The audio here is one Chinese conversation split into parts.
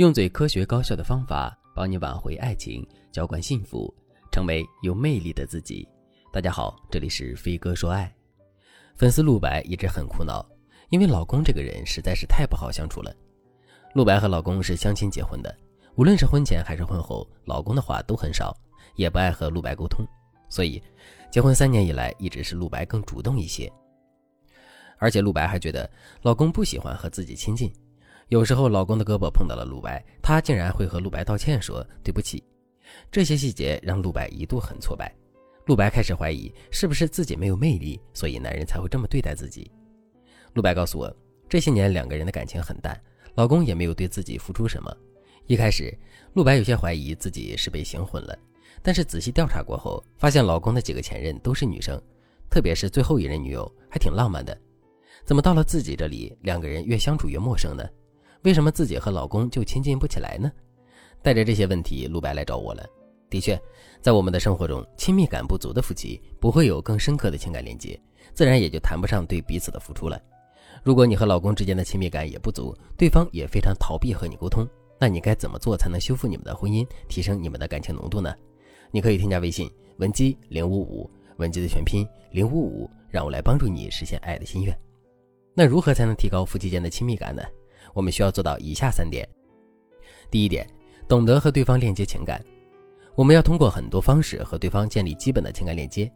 用最科学高效的方法帮你挽回爱情，浇灌幸福，成为有魅力的自己。大家好，这里是飞哥说爱。粉丝陆白一直很苦恼，因为老公这个人实在是太不好相处了。陆白和老公是相亲结婚的，无论是婚前还是婚后，老公的话都很少，也不爱和陆白沟通，所以结婚三年以来，一直是陆白更主动一些。而且陆白还觉得老公不喜欢和自己亲近。有时候，老公的胳膊碰到了陆白，他竟然会和陆白道歉，说对不起。这些细节让陆白一度很挫败。陆白开始怀疑，是不是自己没有魅力，所以男人才会这么对待自己。陆白告诉我，这些年两个人的感情很淡，老公也没有对自己付出什么。一开始，陆白有些怀疑自己是被行婚了，但是仔细调查过后，发现老公的几个前任都是女生，特别是最后一任女友还挺浪漫的。怎么到了自己这里，两个人越相处越陌生呢？为什么自己和老公就亲近不起来呢？带着这些问题，陆白来找我了。的确，在我们的生活中，亲密感不足的夫妻不会有更深刻的情感连接，自然也就谈不上对彼此的付出了。如果你和老公之间的亲密感也不足，对方也非常逃避和你沟通，那你该怎么做才能修复你们的婚姻，提升你们的感情浓度呢？你可以添加微信文姬零五五，文姬的全拼零五五，让我来帮助你实现爱的心愿。那如何才能提高夫妻间的亲密感呢？我们需要做到以下三点：第一点，懂得和对方链接情感。我们要通过很多方式和对方建立基本的情感链接。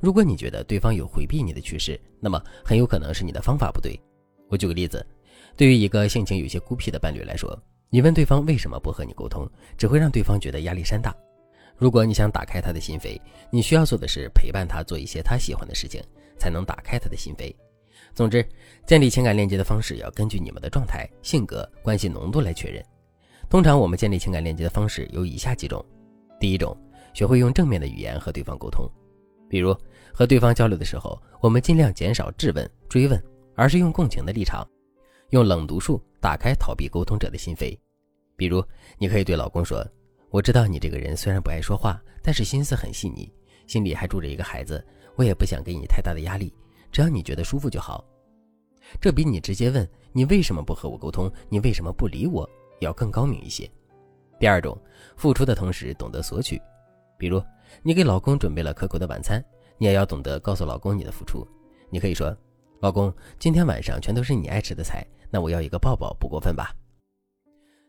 如果你觉得对方有回避你的趋势，那么很有可能是你的方法不对。我举个例子，对于一个性情有些孤僻的伴侣来说，你问对方为什么不和你沟通，只会让对方觉得压力山大。如果你想打开他的心扉，你需要做的是陪伴他做一些他喜欢的事情，才能打开他的心扉。总之，建立情感链接的方式要根据你们的状态、性格、关系浓度来确认。通常，我们建立情感链接的方式有以下几种：第一种，学会用正面的语言和对方沟通，比如和对方交流的时候，我们尽量减少质问、追问，而是用共情的立场，用冷读术打开逃避沟通者的心扉。比如，你可以对老公说：“我知道你这个人虽然不爱说话，但是心思很细腻，心里还住着一个孩子，我也不想给你太大的压力。”只要你觉得舒服就好，这比你直接问你为什么不和我沟通，你为什么不理我要更高明一些。第二种，付出的同时懂得索取，比如你给老公准备了可口的晚餐，你也要懂得告诉老公你的付出。你可以说：“老公，今天晚上全都是你爱吃的菜，那我要一个抱抱，不过分吧？”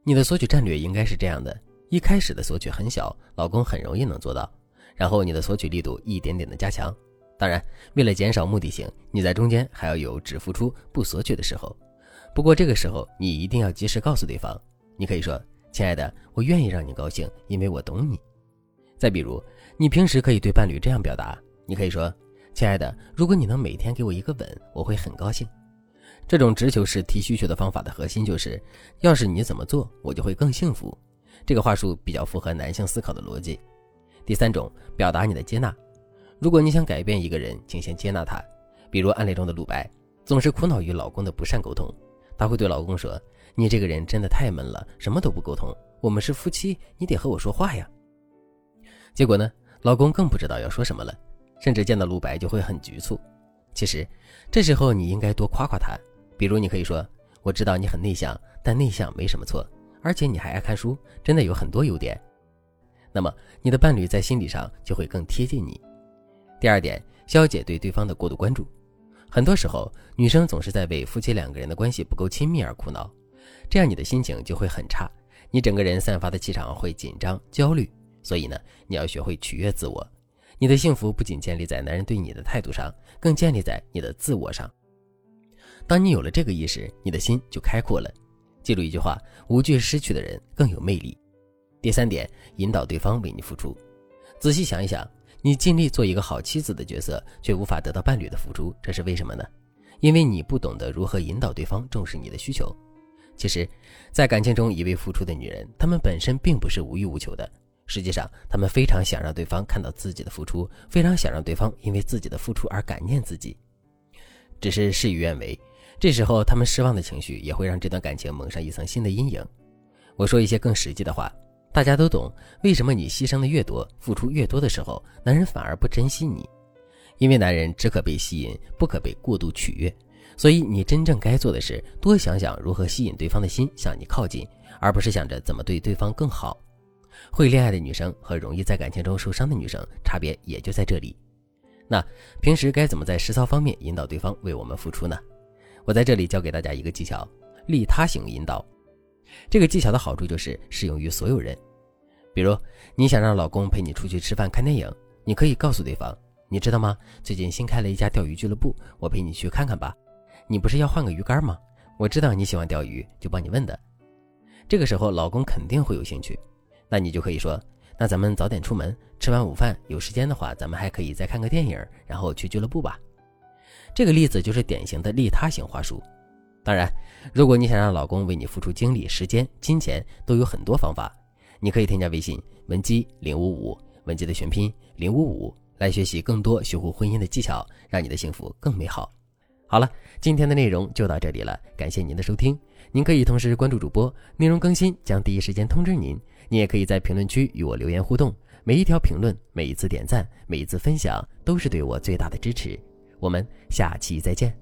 你的索取战略应该是这样的：一开始的索取很小，老公很容易能做到，然后你的索取力度一点点的加强。当然，为了减少目的性，你在中间还要有只付出不索取的时候。不过这个时候，你一定要及时告诉对方。你可以说：“亲爱的，我愿意让你高兴，因为我懂你。”再比如，你平时可以对伴侣这样表达：“你可以说，亲爱的，如果你能每天给我一个吻，我会很高兴。”这种直球式提需求的方法的核心就是：要是你怎么做，我就会更幸福。这个话术比较符合男性思考的逻辑。第三种，表达你的接纳。如果你想改变一个人，请先接纳他。比如案例中的陆白，总是苦恼于老公的不善沟通，她会对老公说：“你这个人真的太闷了，什么都不沟通。我们是夫妻，你得和我说话呀。”结果呢，老公更不知道要说什么了，甚至见到陆白就会很局促。其实，这时候你应该多夸夸他，比如你可以说：“我知道你很内向，但内向没什么错，而且你还爱看书，真的有很多优点。”那么，你的伴侣在心理上就会更贴近你。第二点，消解对对方的过度关注。很多时候，女生总是在为夫妻两个人的关系不够亲密而苦恼，这样你的心情就会很差，你整个人散发的气场会紧张、焦虑。所以呢，你要学会取悦自我。你的幸福不仅建立在男人对你的态度上，更建立在你的自我上。当你有了这个意识，你的心就开阔了。记住一句话：无惧失去的人更有魅力。第三点，引导对方为你付出。仔细想一想。你尽力做一个好妻子的角色，却无法得到伴侣的付出，这是为什么呢？因为你不懂得如何引导对方重视你的需求。其实，在感情中一味付出的女人，她们本身并不是无欲无求的。实际上，她们非常想让对方看到自己的付出，非常想让对方因为自己的付出而感念自己。只是事与愿违，这时候她们失望的情绪也会让这段感情蒙上一层新的阴影。我说一些更实际的话。大家都懂，为什么你牺牲的越多，付出越多的时候，男人反而不珍惜你？因为男人只可被吸引，不可被过度取悦。所以你真正该做的是多想想如何吸引对方的心向你靠近，而不是想着怎么对对方更好。会恋爱的女生和容易在感情中受伤的女生差别也就在这里。那平时该怎么在实操方面引导对方为我们付出呢？我在这里教给大家一个技巧：利他型引导。这个技巧的好处就是适用于所有人。比如你想让老公陪你出去吃饭、看电影，你可以告诉对方：“你知道吗？最近新开了一家钓鱼俱乐部，我陪你去看看吧。你不是要换个鱼竿吗？我知道你喜欢钓鱼，就帮你问的。”这个时候老公肯定会有兴趣。那你就可以说，那咱们早点出门，吃完午饭有时间的话，咱们还可以再看个电影，然后去俱乐部吧。这个例子就是典型的利他型话术。当然，如果你想让老公为你付出精力、时间、金钱，都有很多方法。你可以添加微信文姬零五五，文姬的全拼零五五，来学习更多修复婚姻的技巧，让你的幸福更美好。好了，今天的内容就到这里了，感谢您的收听。您可以同时关注主播，内容更新将第一时间通知您。你也可以在评论区与我留言互动，每一条评论、每一次点赞、每一次分享，都是对我最大的支持。我们下期再见。